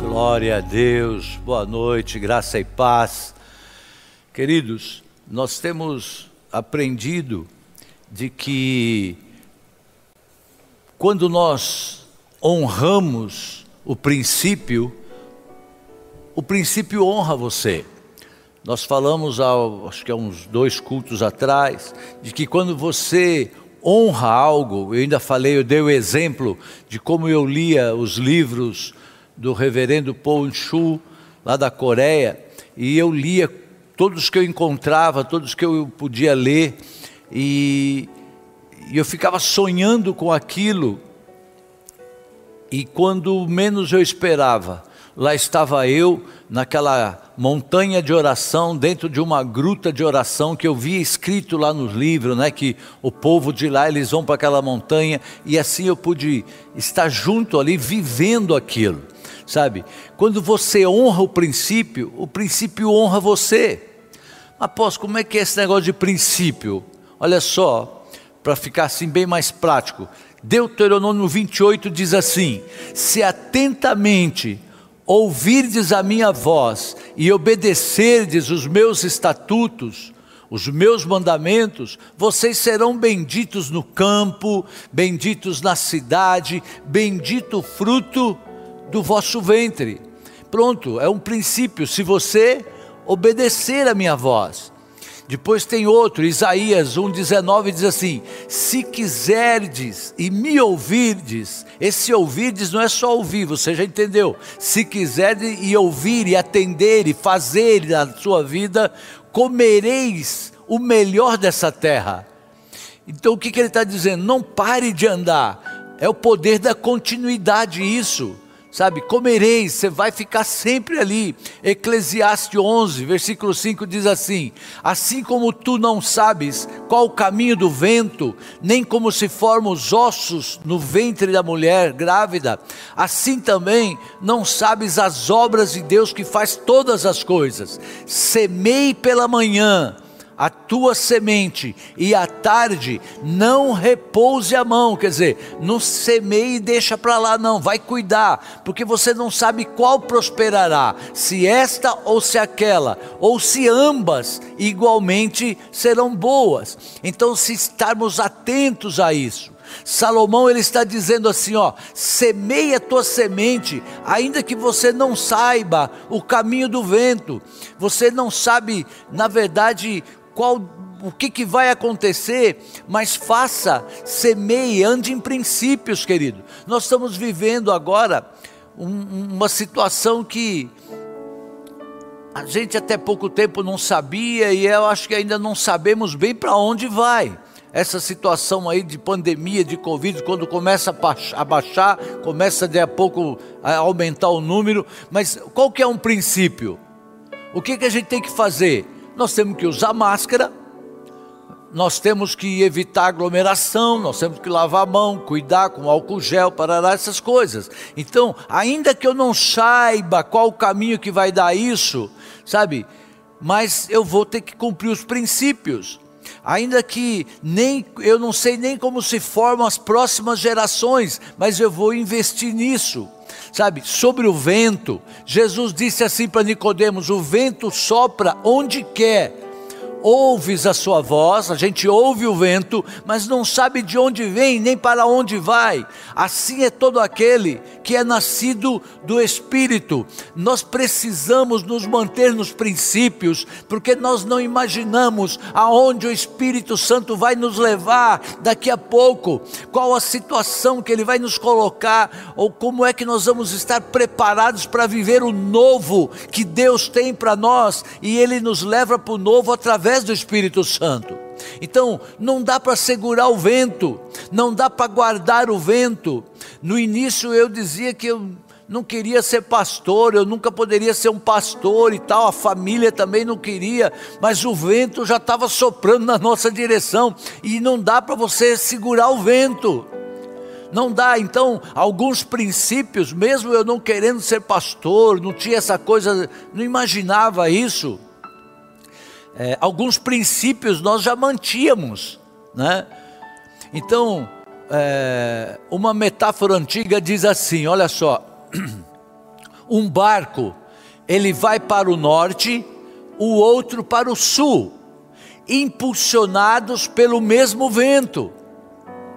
Glória a Deus, boa noite, graça e paz. Queridos, nós temos aprendido de que quando nós honramos o princípio, o princípio honra você. Nós falamos, há, acho que há uns dois cultos atrás, de que quando você honra algo, eu ainda falei, eu dei o exemplo de como eu lia os livros do reverendo Paul Chu, lá da Coreia, e eu lia todos que eu encontrava, todos que eu podia ler, e, e eu ficava sonhando com aquilo, e quando menos eu esperava, lá estava eu naquela montanha de oração, dentro de uma gruta de oração que eu via escrito lá nos livros, né, que o povo de lá eles vão para aquela montanha e assim eu pude estar junto ali vivendo aquilo, sabe? Quando você honra o princípio, o princípio honra você. Após como é que é esse negócio de princípio? Olha só, para ficar assim bem mais prático. Deuteronômio 28 diz assim: Se atentamente ouvirdes a minha voz e obedecerdes os meus estatutos, os meus mandamentos, vocês serão benditos no campo, benditos na cidade, bendito o fruto do vosso ventre. Pronto, é um princípio. Se você obedecer a minha voz, depois tem outro, Isaías 1,19 diz assim: Se quiserdes e me ouvirdes, esse ouvirdes não é só ouvir, você já entendeu. Se quiserdes e ouvir e atender e fazer na sua vida, comereis o melhor dessa terra. Então o que, que ele está dizendo? Não pare de andar, é o poder da continuidade isso sabe? Comereis, você vai ficar sempre ali. Eclesiastes 11, versículo 5 diz assim: Assim como tu não sabes qual o caminho do vento, nem como se formam os ossos no ventre da mulher grávida, assim também não sabes as obras de Deus que faz todas as coisas. Semei pela manhã a tua semente e à tarde não repouse a mão, quer dizer, não semeie e deixa para lá, não, vai cuidar, porque você não sabe qual prosperará, se esta ou se aquela, ou se ambas igualmente serão boas. Então, se estarmos atentos a isso, Salomão ele está dizendo assim, ó, semeia a tua semente, ainda que você não saiba o caminho do vento, você não sabe, na verdade, qual o que, que vai acontecer, mas faça, semeie, ande em princípios, querido. Nós estamos vivendo agora um, uma situação que a gente até pouco tempo não sabia e eu acho que ainda não sabemos bem para onde vai. Essa situação aí de pandemia, de Covid, quando começa a baixar, começa de a pouco a aumentar o número, mas qual que é um princípio? O que, que a gente tem que fazer? Nós temos que usar máscara, nós temos que evitar aglomeração, nós temos que lavar a mão, cuidar com álcool gel, parará essas coisas. Então, ainda que eu não saiba qual o caminho que vai dar isso, sabe? Mas eu vou ter que cumprir os princípios. Ainda que nem eu não sei nem como se formam as próximas gerações, mas eu vou investir nisso sabe, sobre o vento. Jesus disse assim para Nicodemos: o vento sopra onde quer ouves a sua voz, a gente ouve o vento, mas não sabe de onde vem nem para onde vai. Assim é todo aquele que é nascido do Espírito. Nós precisamos nos manter nos princípios, porque nós não imaginamos aonde o Espírito Santo vai nos levar daqui a pouco, qual a situação que ele vai nos colocar, ou como é que nós vamos estar preparados para viver o novo que Deus tem para nós, e ele nos leva para o novo através através do Espírito Santo. Então, não dá para segurar o vento, não dá para guardar o vento. No início eu dizia que eu não queria ser pastor, eu nunca poderia ser um pastor e tal, a família também não queria, mas o vento já estava soprando na nossa direção e não dá para você segurar o vento. Não dá, então, alguns princípios, mesmo eu não querendo ser pastor, não tinha essa coisa, não imaginava isso é, alguns princípios nós já mantínhamos, né? Então, é, uma metáfora antiga diz assim: olha só, Um barco, ele vai para o norte, o outro para o sul, impulsionados pelo mesmo vento.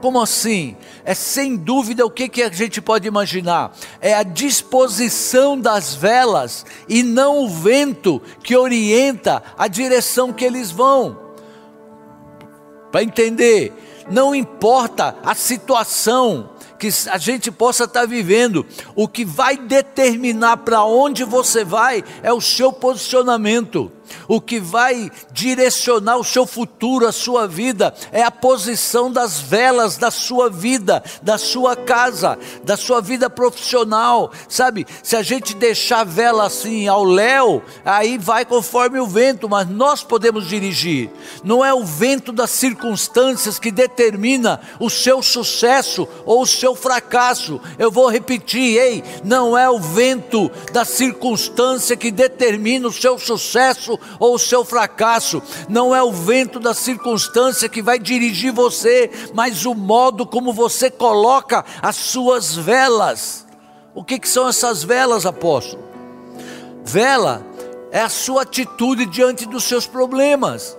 Como assim? É sem dúvida o que, que a gente pode imaginar? É a disposição das velas e não o vento que orienta a direção que eles vão. Para entender, não importa a situação, que a gente possa estar vivendo. O que vai determinar para onde você vai é o seu posicionamento. O que vai direcionar o seu futuro, a sua vida, é a posição das velas da sua vida, da sua casa, da sua vida profissional. Sabe, se a gente deixar a vela assim ao léu, aí vai conforme o vento, mas nós podemos dirigir. Não é o vento das circunstâncias que determina o seu sucesso ou o seu fracasso. Eu vou repetir, ei, não é o vento da circunstância que determina o seu sucesso ou o seu fracasso, não é o vento da circunstância que vai dirigir você, mas o modo como você coloca as suas velas. O que, que são essas velas, apóstolo? Vela é a sua atitude diante dos seus problemas.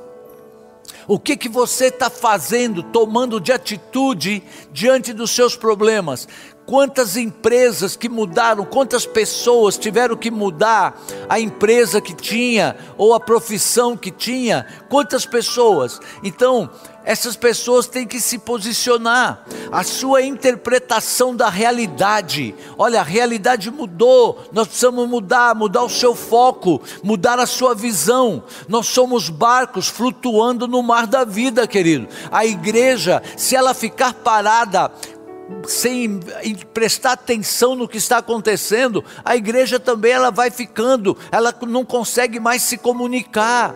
O que, que você está fazendo, tomando de atitude diante dos seus problemas? Quantas empresas que mudaram, quantas pessoas tiveram que mudar a empresa que tinha ou a profissão que tinha? Quantas pessoas? Então, essas pessoas têm que se posicionar. A sua interpretação da realidade. Olha, a realidade mudou. Nós precisamos mudar, mudar o seu foco, mudar a sua visão. Nós somos barcos flutuando no mar da vida, querido. A igreja, se ela ficar parada, sem prestar atenção no que está acontecendo, a igreja também ela vai ficando, ela não consegue mais se comunicar.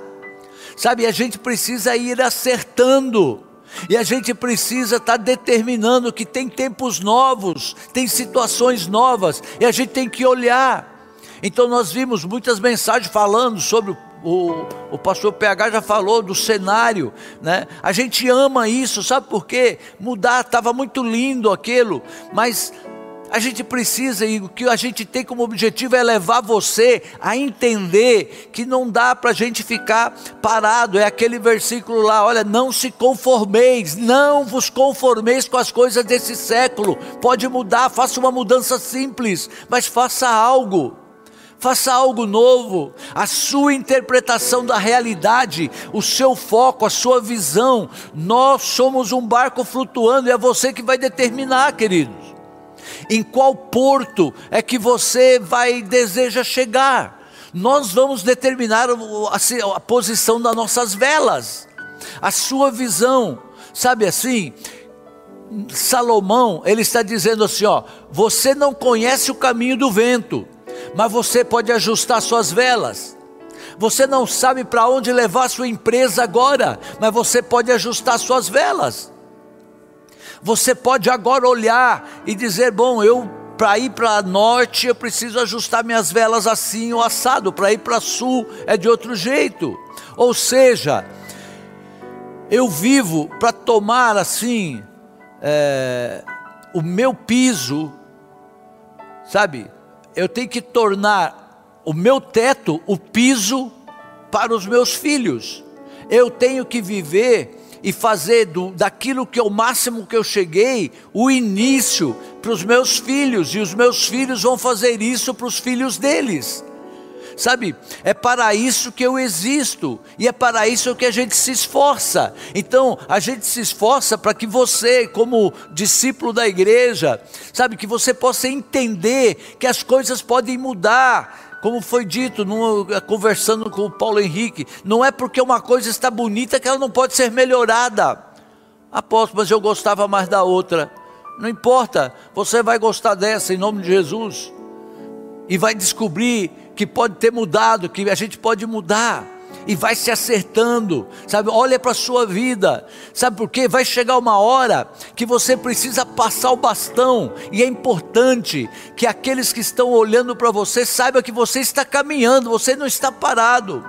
Sabe, a gente precisa ir acertando. E a gente precisa estar tá determinando que tem tempos novos, tem situações novas, e a gente tem que olhar. Então nós vimos muitas mensagens falando sobre o o, pastor PH já falou do cenário, né? A gente ama isso, sabe por quê? Mudar, estava muito lindo aquilo, mas a gente precisa, e o que a gente tem como objetivo é levar você a entender que não dá para a gente ficar parado. É aquele versículo lá: olha, não se conformeis, não vos conformeis com as coisas desse século. Pode mudar, faça uma mudança simples, mas faça algo faça algo novo, a sua interpretação da realidade, o seu foco, a sua visão. Nós somos um barco flutuando e é você que vai determinar, queridos. Em qual porto é que você vai deseja chegar? Nós vamos determinar a, posição das nossas velas, a sua visão, sabe assim? Salomão, ele está dizendo assim, ó, você não conhece o caminho do vento, mas você pode ajustar suas velas. Você não sabe para onde levar sua empresa agora, mas você pode ajustar suas velas. Você pode agora olhar e dizer: bom, eu para ir para norte eu preciso ajustar minhas velas assim ou assado, para ir para sul é de outro jeito. Ou seja, eu vivo para tomar assim é, o meu piso, sabe? Eu tenho que tornar o meu teto o piso para os meus filhos. Eu tenho que viver e fazer do, daquilo que é o máximo que eu cheguei, o início para os meus filhos, e os meus filhos vão fazer isso para os filhos deles. Sabe, é para isso que eu existo, e é para isso que a gente se esforça. Então, a gente se esforça para que você, como discípulo da igreja, sabe, que você possa entender que as coisas podem mudar. Como foi dito, no, conversando com o Paulo Henrique, não é porque uma coisa está bonita que ela não pode ser melhorada. Apóstolo, mas eu gostava mais da outra. Não importa, você vai gostar dessa em nome de Jesus. E vai descobrir que pode ter mudado, que a gente pode mudar e vai se acertando, sabe? Olha para a sua vida, sabe por quê? Vai chegar uma hora que você precisa passar o bastão, e é importante que aqueles que estão olhando para você saibam que você está caminhando, você não está parado.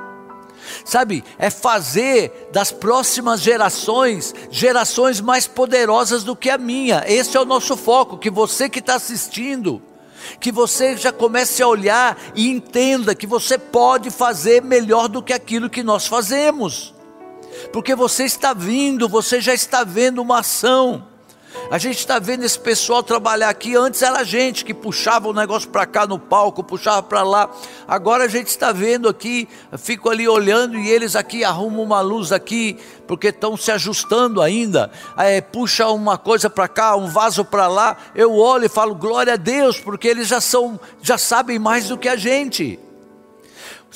Sabe, é fazer das próximas gerações gerações mais poderosas do que a minha. Esse é o nosso foco. Que você que está assistindo, Que você já comece a olhar e entenda que você pode fazer melhor do que aquilo que nós fazemos. Porque você está vindo, você já está vendo uma ação. A gente está vendo esse pessoal trabalhar aqui. Antes era a gente que puxava o negócio para cá no palco, puxava para lá. Agora a gente está vendo aqui, fico ali olhando e eles aqui arrumam uma luz aqui, porque estão se ajustando ainda. É, puxa uma coisa para cá, um vaso para lá. Eu olho e falo glória a Deus, porque eles já são, já sabem mais do que a gente.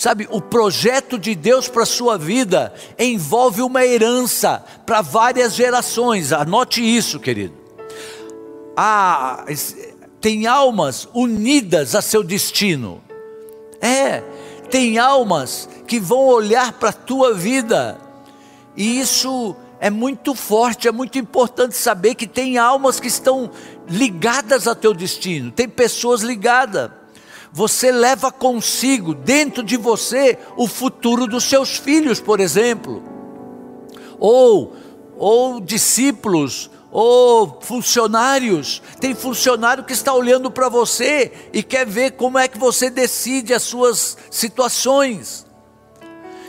Sabe, o projeto de Deus para a sua vida envolve uma herança para várias gerações. Anote isso, querido. Ah, tem almas unidas a seu destino. É, tem almas que vão olhar para a tua vida. E isso é muito forte, é muito importante saber que tem almas que estão ligadas a teu destino. Tem pessoas ligadas você leva consigo, dentro de você, o futuro dos seus filhos, por exemplo, ou, ou discípulos, ou funcionários. Tem funcionário que está olhando para você e quer ver como é que você decide as suas situações.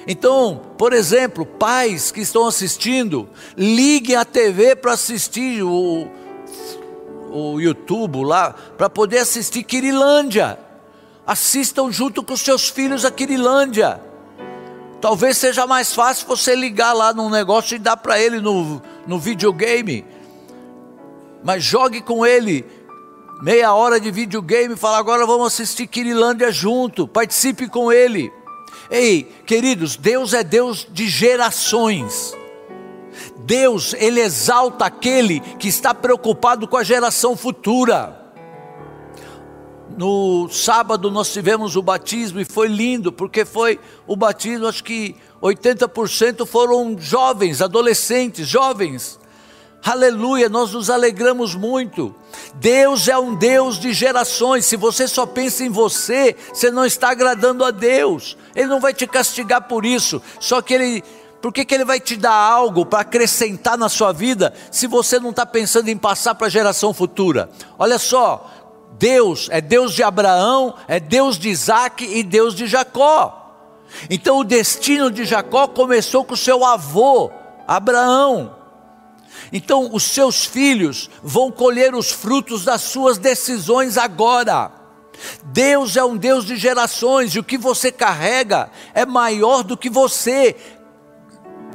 Então, por exemplo, pais que estão assistindo, liguem a TV para assistir o, o YouTube lá, para poder assistir Quirilândia. Assistam junto com seus filhos a Quirilândia. Talvez seja mais fácil você ligar lá num negócio e dar para ele no, no videogame. Mas jogue com ele meia hora de videogame e fala: agora vamos assistir Quirilândia junto. Participe com ele. Ei, queridos, Deus é Deus de gerações. Deus, Ele exalta aquele que está preocupado com a geração futura no sábado nós tivemos o batismo e foi lindo, porque foi o batismo, acho que 80% foram jovens, adolescentes, jovens. Aleluia, nós nos alegramos muito. Deus é um Deus de gerações. Se você só pensa em você, você não está agradando a Deus. Ele não vai te castigar por isso. Só que ele, por que, que ele vai te dar algo para acrescentar na sua vida, se você não está pensando em passar para a geração futura? Olha só, Deus é Deus de Abraão, é Deus de Isaac e Deus de Jacó. Então o destino de Jacó começou com seu avô, Abraão. Então os seus filhos vão colher os frutos das suas decisões agora. Deus é um Deus de gerações e o que você carrega é maior do que você.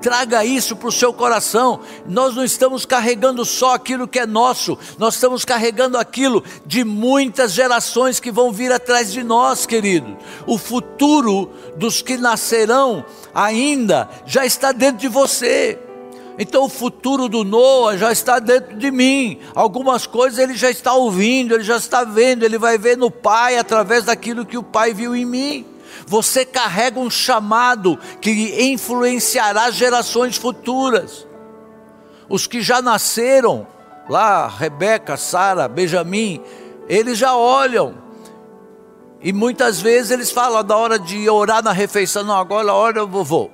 Traga isso para o seu coração. Nós não estamos carregando só aquilo que é nosso, nós estamos carregando aquilo de muitas gerações que vão vir atrás de nós, querido. O futuro dos que nascerão ainda já está dentro de você. Então o futuro do Noah já está dentro de mim. Algumas coisas ele já está ouvindo, ele já está vendo, ele vai ver no pai através daquilo que o pai viu em mim. Você carrega um chamado que influenciará gerações futuras. Os que já nasceram, lá, Rebeca, Sara, Benjamim, eles já olham. E muitas vezes eles falam da hora de orar na refeição, não, agora é a hora do vovô.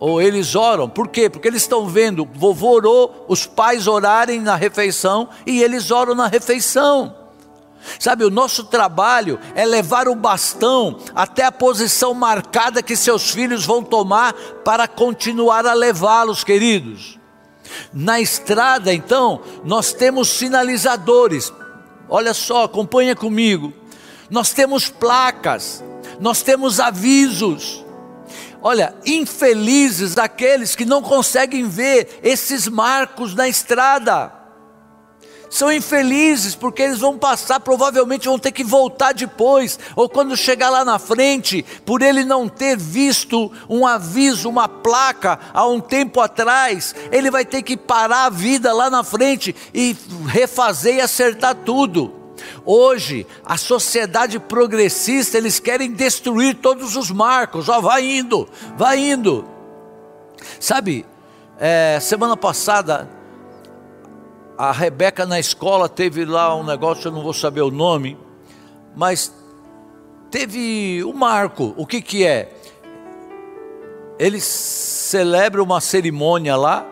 Ou eles oram, por quê? Porque eles estão vendo, vovô orou, os pais orarem na refeição e eles oram na refeição. Sabe, o nosso trabalho é levar o bastão até a posição marcada que seus filhos vão tomar para continuar a levá-los, queridos. Na estrada, então, nós temos sinalizadores. Olha só, acompanha comigo. Nós temos placas, nós temos avisos. Olha, infelizes daqueles que não conseguem ver esses marcos na estrada são infelizes porque eles vão passar, provavelmente vão ter que voltar depois, ou quando chegar lá na frente, por ele não ter visto um aviso, uma placa há um tempo atrás, ele vai ter que parar a vida lá na frente e refazer e acertar tudo. Hoje, a sociedade progressista, eles querem destruir todos os marcos, ó, vai indo, vai indo. Sabe, é, semana passada a Rebeca na escola teve lá um negócio, eu não vou saber o nome, mas teve o um marco. O que que é? Eles celebram uma cerimônia lá.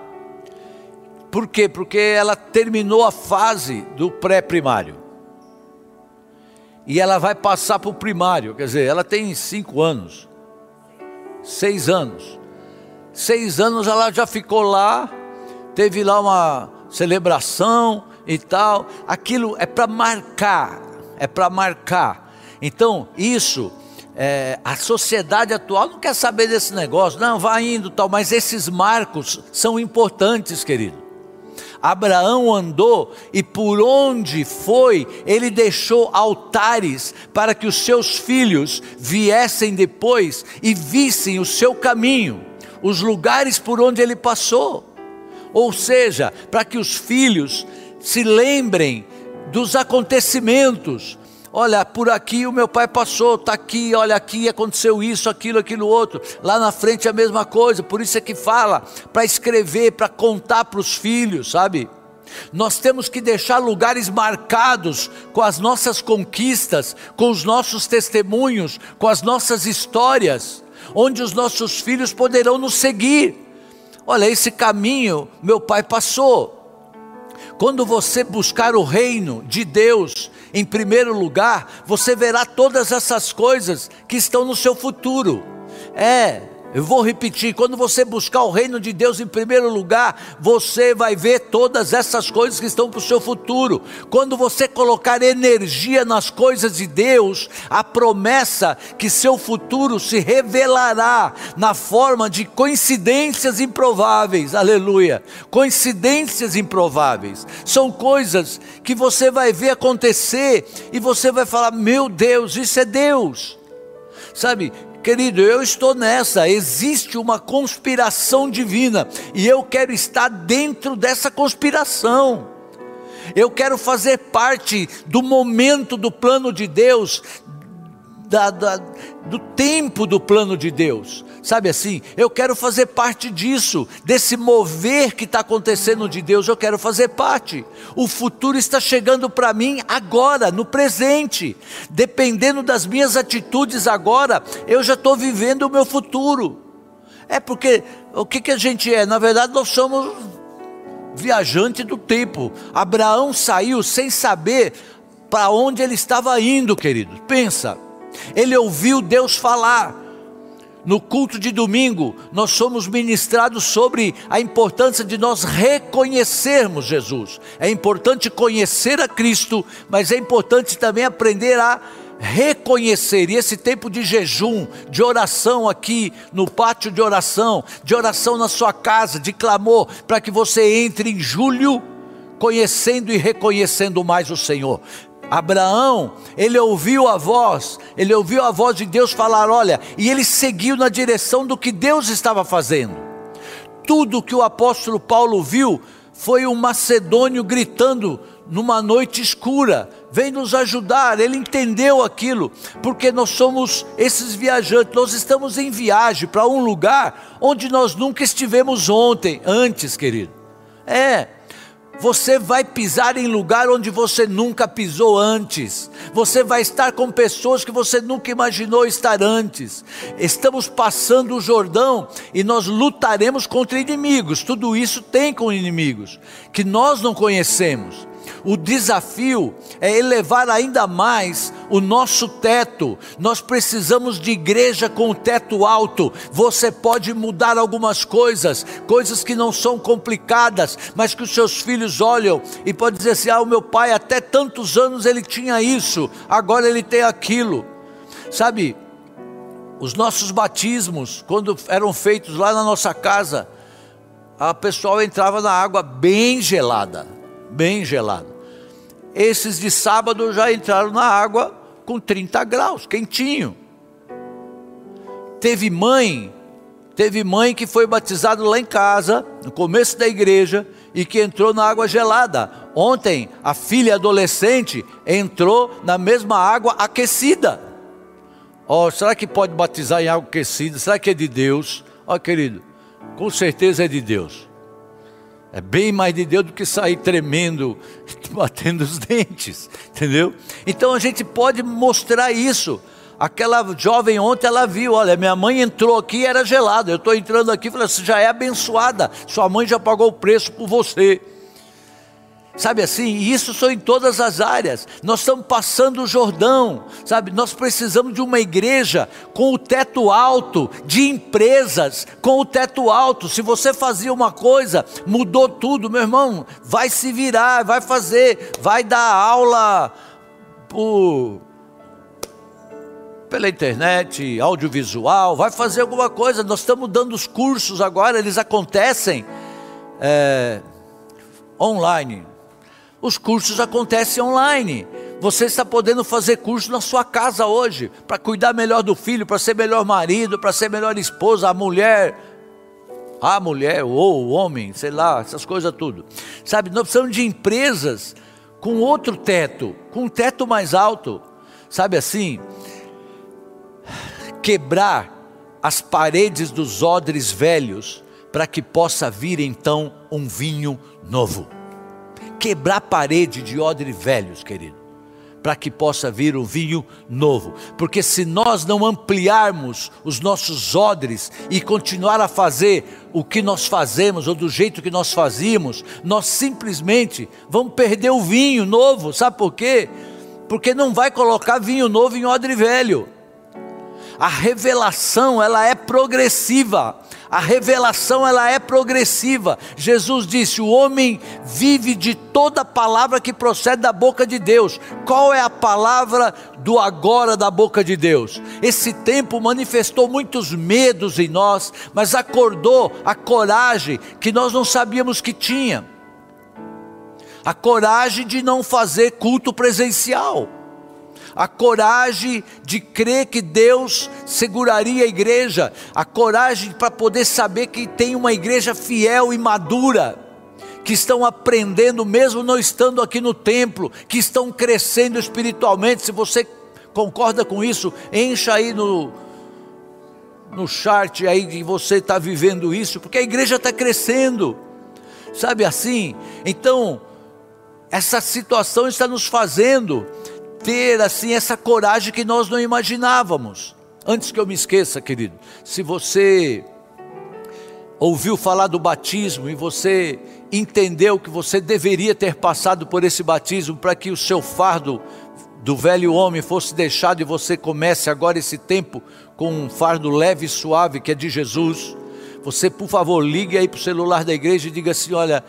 Por quê? Porque ela terminou a fase do pré-primário. e ela vai passar para o primário, quer dizer, ela tem cinco anos, seis anos. Seis anos ela já ficou lá, teve lá uma celebração e tal. Aquilo é para marcar, é para marcar. Então, isso, é, a sociedade atual não quer saber desse negócio, não, vai indo tal, mas esses marcos são importantes, querido. Abraão andou e por onde foi, ele deixou altares para que os seus filhos viessem depois e vissem o seu caminho, os lugares por onde ele passou. Ou seja, para que os filhos se lembrem dos acontecimentos, olha, por aqui o meu pai passou, está aqui, olha aqui, aconteceu isso, aquilo, aquilo outro. Lá na frente é a mesma coisa, por isso é que fala para escrever, para contar para os filhos, sabe? Nós temos que deixar lugares marcados com as nossas conquistas, com os nossos testemunhos, com as nossas histórias, onde os nossos filhos poderão nos seguir. Olha, esse caminho meu pai passou. Quando você buscar o reino de Deus em primeiro lugar, você verá todas essas coisas que estão no seu futuro. É, eu vou repetir: quando você buscar o reino de Deus em primeiro lugar, você vai ver todas essas coisas que estão para o seu futuro. Quando você colocar energia nas coisas de Deus, a promessa que seu futuro se revelará na forma de coincidências improváveis. Aleluia! Coincidências improváveis. São coisas que você vai ver acontecer e você vai falar: meu Deus, isso é Deus. Sabe, Querido, eu estou nessa, existe uma conspiração divina e eu quero estar dentro dessa conspiração. Eu quero fazer parte do momento do plano de Deus, da, da, do tempo do plano de Deus. Sabe assim, eu quero fazer parte disso, desse mover que está acontecendo de Deus, eu quero fazer parte. O futuro está chegando para mim agora, no presente. Dependendo das minhas atitudes agora, eu já estou vivendo o meu futuro. É porque o que, que a gente é? Na verdade, nós somos viajante do tempo. Abraão saiu sem saber para onde ele estava indo, querido. Pensa, ele ouviu Deus falar no culto de domingo, nós somos ministrados sobre a importância de nós reconhecermos Jesus. É importante conhecer a Cristo, mas é importante também aprender a reconhecer. E esse tempo de jejum, de oração aqui no pátio de oração, de oração na sua casa, de clamor, para que você entre em julho conhecendo e reconhecendo mais o Senhor. Abraão, ele ouviu a voz, ele ouviu a voz de Deus falar: olha, e ele seguiu na direção do que Deus estava fazendo. Tudo que o apóstolo Paulo viu foi um macedônio gritando numa noite escura: vem nos ajudar. Ele entendeu aquilo, porque nós somos esses viajantes, nós estamos em viagem para um lugar onde nós nunca estivemos ontem, antes, querido. É, você vai pisar em lugar onde você nunca pisou antes. Você vai estar com pessoas que você nunca imaginou estar antes. Estamos passando o Jordão e nós lutaremos contra inimigos. Tudo isso tem com inimigos que nós não conhecemos. O desafio é elevar ainda mais o nosso teto. Nós precisamos de igreja com teto alto. Você pode mudar algumas coisas, coisas que não são complicadas, mas que os seus filhos olham e podem dizer assim: ah, o meu pai até tantos anos ele tinha isso, agora ele tem aquilo. Sabe, os nossos batismos, quando eram feitos lá na nossa casa, a pessoal entrava na água bem gelada, bem gelada. Esses de sábado já entraram na água com 30 graus, quentinho. Teve mãe, teve mãe que foi batizada lá em casa, no começo da igreja, e que entrou na água gelada. Ontem, a filha adolescente entrou na mesma água aquecida. Oh, será que pode batizar em água aquecida? Será que é de Deus? Ó, oh, querido, com certeza é de Deus. É bem mais de Deus do que sair tremendo, batendo os dentes, entendeu? Então a gente pode mostrar isso. Aquela jovem ontem ela viu, olha, minha mãe entrou aqui e era gelada. Eu estou entrando aqui e falei, você já é abençoada, sua mãe já pagou o preço por você. Sabe assim? E isso são em todas as áreas. Nós estamos passando o Jordão, sabe? Nós precisamos de uma igreja com o teto alto, de empresas com o teto alto. Se você fazia uma coisa, mudou tudo, meu irmão, vai se virar, vai fazer, vai dar aula por pela internet, audiovisual, vai fazer alguma coisa. Nós estamos dando os cursos agora, eles acontecem é, online os cursos acontecem online. Você está podendo fazer curso na sua casa hoje, para cuidar melhor do filho, para ser melhor marido, para ser melhor esposa, a mulher, a mulher ou o homem, sei lá, essas coisas tudo. Sabe, nós precisamos de empresas com outro teto, com um teto mais alto. Sabe assim? Quebrar as paredes dos odres velhos para que possa vir então um vinho novo quebrar a parede de odre velhos, querido, para que possa vir um vinho novo. Porque se nós não ampliarmos os nossos odres e continuar a fazer o que nós fazemos ou do jeito que nós fazíamos, nós simplesmente vamos perder o vinho novo. Sabe por quê? Porque não vai colocar vinho novo em odre velho. A revelação, ela é progressiva. A revelação ela é progressiva. Jesus disse: "O homem vive de toda palavra que procede da boca de Deus". Qual é a palavra do agora da boca de Deus? Esse tempo manifestou muitos medos em nós, mas acordou a coragem que nós não sabíamos que tinha. A coragem de não fazer culto presencial a coragem de crer que Deus seguraria a igreja, a coragem para poder saber que tem uma igreja fiel e madura, que estão aprendendo, mesmo não estando aqui no templo, que estão crescendo espiritualmente. Se você concorda com isso, encha aí no, no chart aí que você está vivendo isso, porque a igreja está crescendo, sabe assim? Então, essa situação está nos fazendo ter assim essa coragem que nós não imaginávamos. Antes que eu me esqueça, querido, se você ouviu falar do batismo e você entendeu que você deveria ter passado por esse batismo para que o seu fardo do velho homem fosse deixado e você comece agora esse tempo com um fardo leve e suave que é de Jesus, você por favor ligue aí para o celular da igreja e diga assim: olha,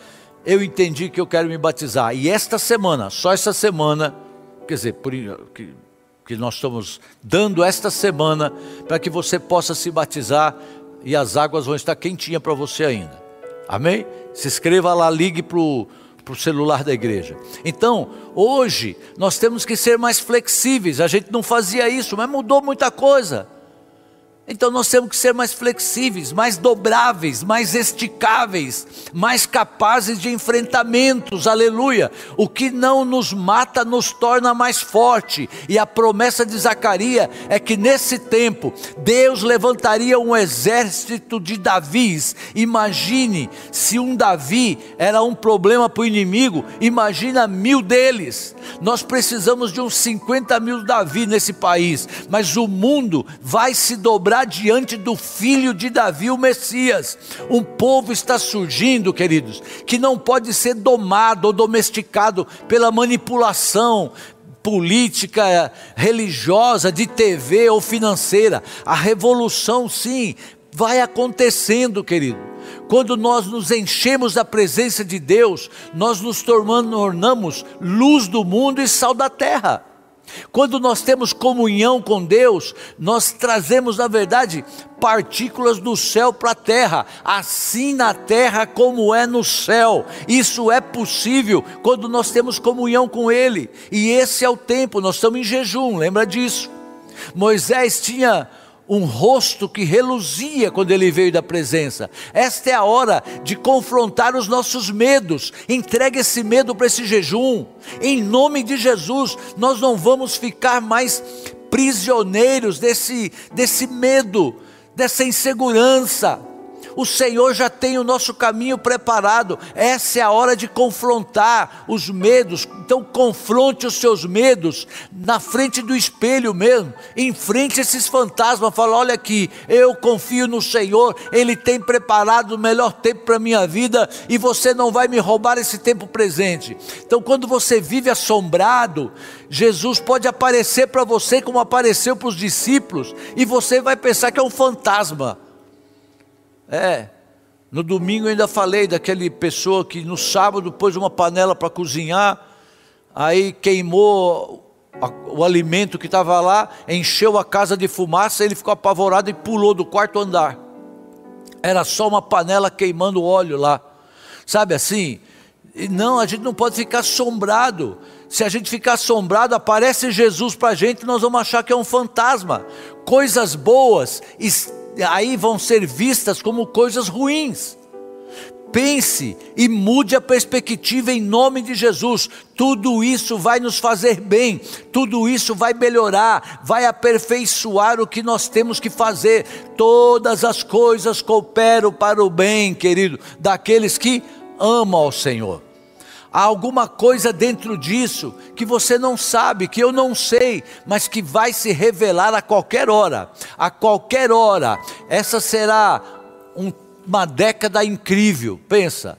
eu entendi que eu quero me batizar. E esta semana, só essa semana, quer dizer, por, que, que nós estamos dando esta semana para que você possa se batizar e as águas vão estar quentinhas para você ainda. Amém? Se inscreva lá, ligue para o celular da igreja. Então, hoje, nós temos que ser mais flexíveis. A gente não fazia isso, mas mudou muita coisa. Então nós temos que ser mais flexíveis, mais dobráveis, mais esticáveis, mais capazes de enfrentamentos, aleluia. O que não nos mata nos torna mais forte. E a promessa de Zacarias é que nesse tempo Deus levantaria um exército de Davis. Imagine se um Davi era um problema para o inimigo, imagina mil deles. Nós precisamos de uns 50 mil Davi nesse país, mas o mundo vai se dobrar diante do filho de Davi, o Messias. Um povo está surgindo, queridos, que não pode ser domado ou domesticado pela manipulação, política, religiosa, de TV ou financeira. A revolução, sim, vai acontecendo, querido. Quando nós nos enchemos da presença de Deus, nós nos tornamos luz do mundo e sal da terra. Quando nós temos comunhão com Deus, nós trazemos, na verdade, partículas do céu para a terra, assim na terra como é no céu. Isso é possível quando nós temos comunhão com Ele, e esse é o tempo, nós estamos em jejum, lembra disso? Moisés tinha um rosto que reluzia quando ele veio da presença. Esta é a hora de confrontar os nossos medos. Entregue esse medo para esse jejum. Em nome de Jesus, nós não vamos ficar mais prisioneiros desse, desse medo, dessa insegurança. O Senhor já tem o nosso caminho preparado. Essa é a hora de confrontar os medos. Então, confronte os seus medos na frente do espelho mesmo. Enfrente esses fantasmas. Fala: olha aqui, eu confio no Senhor. Ele tem preparado o melhor tempo para a minha vida e você não vai me roubar esse tempo presente. Então, quando você vive assombrado, Jesus pode aparecer para você como apareceu para os discípulos, e você vai pensar que é um fantasma. É. No domingo eu ainda falei daquele pessoa que no sábado pôs uma panela para cozinhar, aí queimou o alimento que estava lá, encheu a casa de fumaça, ele ficou apavorado e pulou do quarto andar. Era só uma panela queimando óleo lá. Sabe assim? Não, a gente não pode ficar assombrado. Se a gente ficar assombrado, aparece Jesus para a gente, nós vamos achar que é um fantasma. Coisas boas aí vão ser vistas como coisas ruins. Pense e mude a perspectiva em nome de Jesus. Tudo isso vai nos fazer bem, tudo isso vai melhorar, vai aperfeiçoar o que nós temos que fazer. Todas as coisas cooperam para o bem, querido, daqueles que amam ao Senhor. Há alguma coisa dentro disso que você não sabe, que eu não sei, mas que vai se revelar a qualquer hora. A qualquer hora. Essa será um, uma década incrível. Pensa.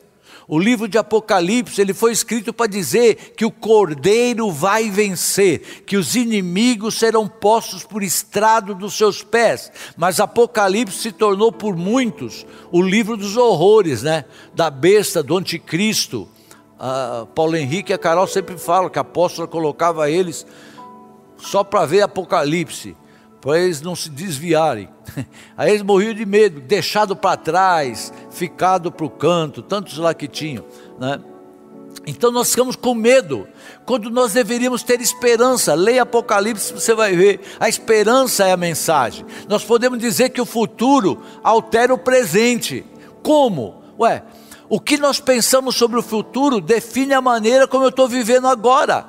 O livro de Apocalipse, ele foi escrito para dizer que o Cordeiro vai vencer, que os inimigos serão postos por estrado dos seus pés. Mas Apocalipse se tornou por muitos o livro dos horrores, né? Da besta, do anticristo a Paulo Henrique e a Carol sempre falam que a apóstola colocava eles só para ver Apocalipse, para eles não se desviarem. Aí eles morriam de medo, deixado para trás, ficado para o canto, tantos lá que tinham, né? Então nós ficamos com medo, quando nós deveríamos ter esperança. Leia Apocalipse, você vai ver. A esperança é a mensagem. Nós podemos dizer que o futuro altera o presente. Como? Ué, o que nós pensamos sobre o futuro define a maneira como eu estou vivendo agora.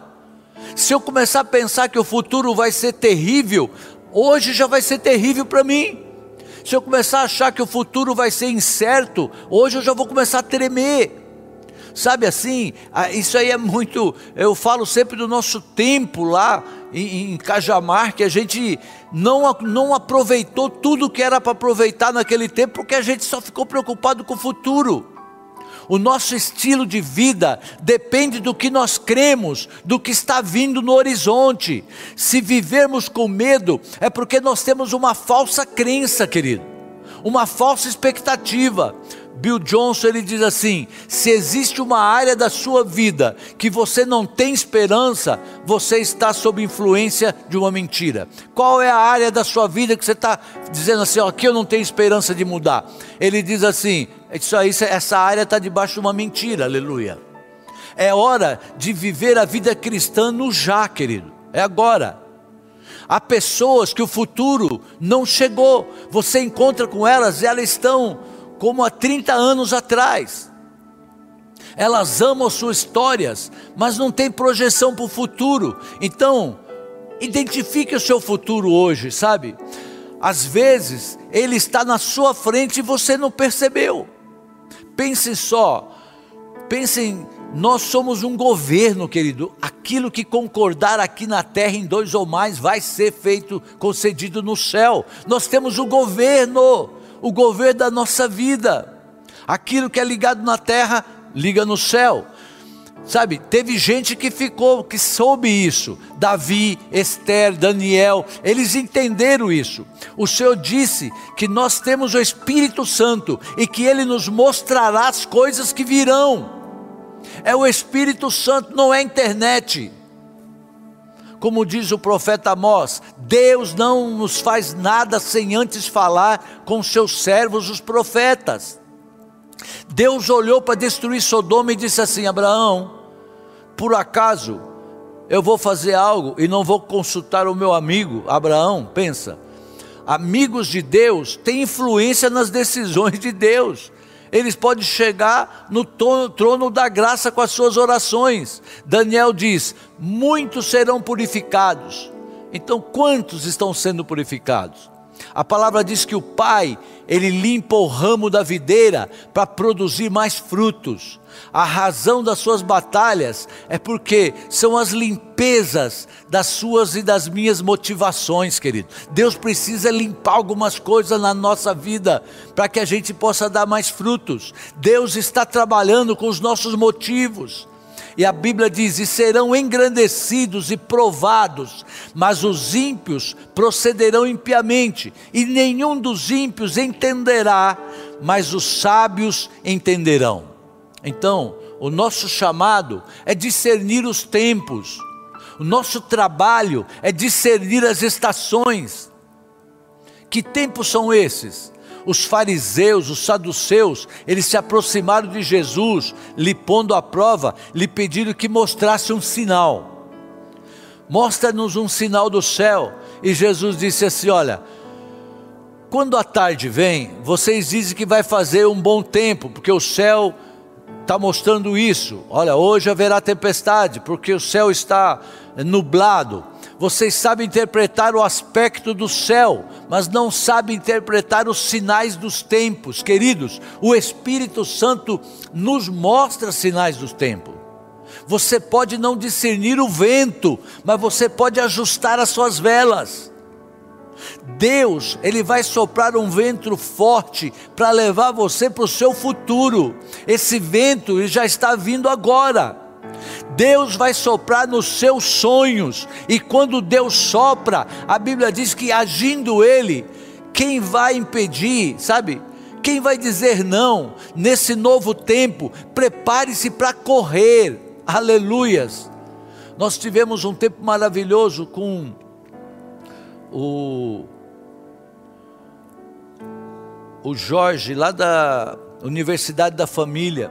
Se eu começar a pensar que o futuro vai ser terrível, hoje já vai ser terrível para mim. Se eu começar a achar que o futuro vai ser incerto, hoje eu já vou começar a tremer. Sabe assim, isso aí é muito. Eu falo sempre do nosso tempo lá em, em Cajamar, que a gente não, não aproveitou tudo que era para aproveitar naquele tempo, porque a gente só ficou preocupado com o futuro. O nosso estilo de vida depende do que nós cremos, do que está vindo no horizonte. Se vivermos com medo, é porque nós temos uma falsa crença, querido, uma falsa expectativa. Bill Johnson ele diz assim: se existe uma área da sua vida que você não tem esperança, você está sob influência de uma mentira. Qual é a área da sua vida que você está dizendo assim, ó, aqui eu não tenho esperança de mudar? Ele diz assim: isso aí, essa área está debaixo de uma mentira, aleluia. É hora de viver a vida cristã no já, querido. É agora. Há pessoas que o futuro não chegou. Você encontra com elas, elas estão como há 30 anos atrás. Elas amam suas histórias, mas não tem projeção para o futuro. Então, identifique o seu futuro hoje, sabe? Às vezes, ele está na sua frente e você não percebeu. Pense só, pensem, nós somos um governo, querido. Aquilo que concordar aqui na terra em dois ou mais vai ser feito, concedido no céu. Nós temos o governo o governo da nossa vida. Aquilo que é ligado na terra, liga no céu. Sabe, teve gente que ficou, que soube isso. Davi, Esther, Daniel, eles entenderam isso. O Senhor disse que nós temos o Espírito Santo e que ele nos mostrará as coisas que virão. É o Espírito Santo, não é internet como diz o profeta Amós, Deus não nos faz nada sem antes falar com seus servos, os profetas. Deus olhou para destruir Sodoma e disse assim: Abraão, por acaso eu vou fazer algo e não vou consultar o meu amigo Abraão? Pensa, amigos de Deus têm influência nas decisões de Deus eles podem chegar no trono da graça com as suas orações. Daniel diz: muitos serão purificados. Então, quantos estão sendo purificados? A palavra diz que o pai, ele limpa o ramo da videira para produzir mais frutos. A razão das suas batalhas é porque são as limpezas das suas e das minhas motivações, querido. Deus precisa limpar algumas coisas na nossa vida para que a gente possa dar mais frutos. Deus está trabalhando com os nossos motivos. E a Bíblia diz: e serão engrandecidos e provados, mas os ímpios procederão impiamente, e nenhum dos ímpios entenderá, mas os sábios entenderão. Então, o nosso chamado é discernir os tempos, o nosso trabalho é discernir as estações. Que tempos são esses? Os fariseus, os saduceus, eles se aproximaram de Jesus, lhe pondo à prova, lhe pediram que mostrasse um sinal. Mostra-nos um sinal do céu. E Jesus disse assim: Olha, quando a tarde vem, vocês dizem que vai fazer um bom tempo, porque o céu está mostrando isso. Olha, hoje haverá tempestade, porque o céu está nublado. Vocês sabem interpretar o aspecto do céu, mas não sabem interpretar os sinais dos tempos. Queridos, o Espírito Santo nos mostra sinais dos tempos. Você pode não discernir o vento, mas você pode ajustar as suas velas. Deus, Ele vai soprar um vento forte para levar você para o seu futuro. Esse vento já está vindo agora. Deus vai soprar nos seus sonhos, e quando Deus sopra, a Bíblia diz que agindo Ele, quem vai impedir, sabe? Quem vai dizer não nesse novo tempo? Prepare-se para correr, aleluias. Nós tivemos um tempo maravilhoso com o, o Jorge, lá da Universidade da Família,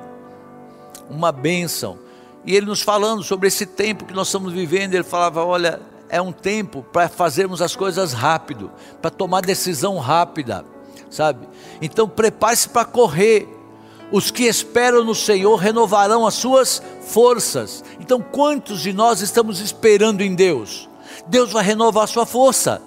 uma bênção. E ele nos falando sobre esse tempo que nós estamos vivendo, ele falava: olha, é um tempo para fazermos as coisas rápido, para tomar decisão rápida, sabe? Então prepare-se para correr. Os que esperam no Senhor renovarão as suas forças. Então, quantos de nós estamos esperando em Deus? Deus vai renovar a sua força.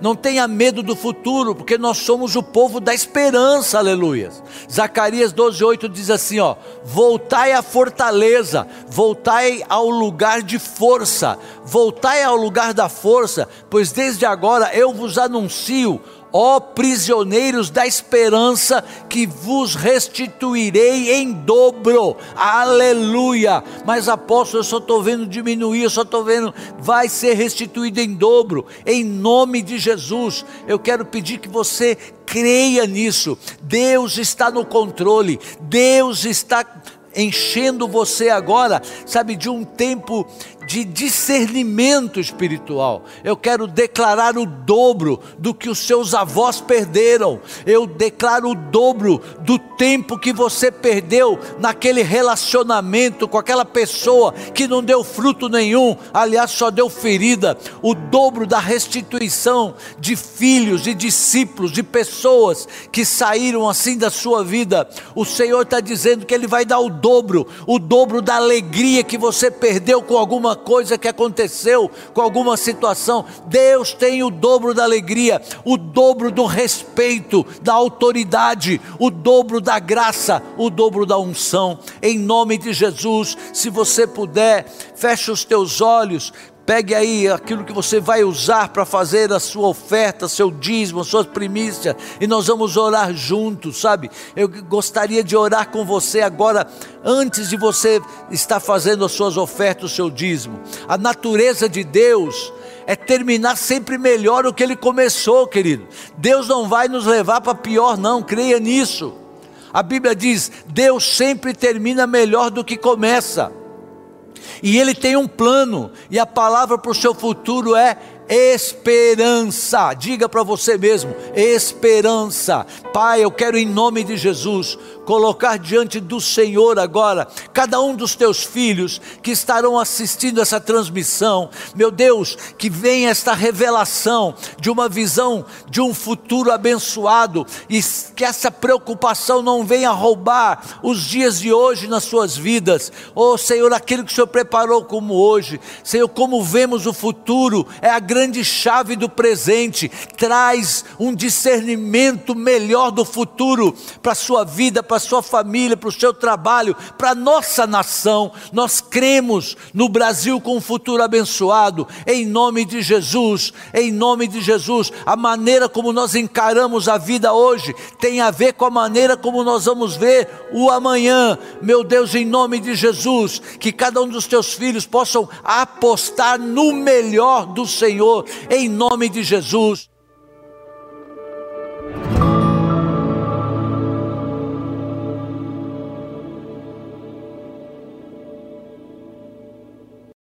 Não tenha medo do futuro, porque nós somos o povo da esperança, aleluia. Zacarias 12:8 diz assim, ó: Voltai à fortaleza, voltai ao lugar de força, voltai ao lugar da força, pois desde agora eu vos anuncio ó prisioneiros da esperança, que vos restituirei em dobro, aleluia. Mas apóstolo, eu só estou vendo diminuir, eu só estou vendo, vai ser restituído em dobro, em nome de Jesus. Eu quero pedir que você creia nisso. Deus está no controle, Deus está enchendo você agora, sabe, de um tempo de discernimento espiritual. Eu quero declarar o dobro do que os seus avós perderam. Eu declaro o dobro do tempo que você perdeu naquele relacionamento com aquela pessoa que não deu fruto nenhum, aliás, só deu ferida. O dobro da restituição de filhos, de discípulos, de pessoas que saíram assim da sua vida. O Senhor está dizendo que Ele vai dar o dobro, o dobro da alegria que você perdeu com alguma coisa que aconteceu, com alguma situação. Deus tem o dobro da alegria, o dobro do respeito, da autoridade, o dobro da graça, o dobro da unção. Em nome de Jesus, se você puder, feche os teus olhos, Pegue aí aquilo que você vai usar para fazer a sua oferta, seu dízimo, a sua primícia, e nós vamos orar juntos, sabe? Eu gostaria de orar com você agora, antes de você estar fazendo as suas ofertas, o seu dízimo. A natureza de Deus é terminar sempre melhor o que ele começou, querido. Deus não vai nos levar para pior, não, creia nisso. A Bíblia diz: Deus sempre termina melhor do que começa. E Ele tem um plano, e a palavra para o seu futuro é esperança. Diga para você mesmo: esperança. Pai, eu quero em nome de Jesus colocar diante do Senhor agora cada um dos teus filhos que estarão assistindo essa transmissão. Meu Deus, que venha esta revelação de uma visão de um futuro abençoado e que essa preocupação não venha roubar os dias de hoje nas suas vidas. Oh Senhor, aquilo que o Senhor preparou como hoje, Senhor, como vemos o futuro, é a grande chave do presente. Traz um discernimento melhor do futuro para a sua vida, para a sua família, para o seu trabalho, para a nossa nação. Nós cremos no Brasil com um futuro abençoado, em nome de Jesus, em nome de Jesus. A maneira como nós encaramos a vida hoje tem a ver com a maneira como nós vamos ver o amanhã. Meu Deus, em nome de Jesus, que cada um dos teus filhos possam apostar no melhor do Senhor, em nome de Jesus.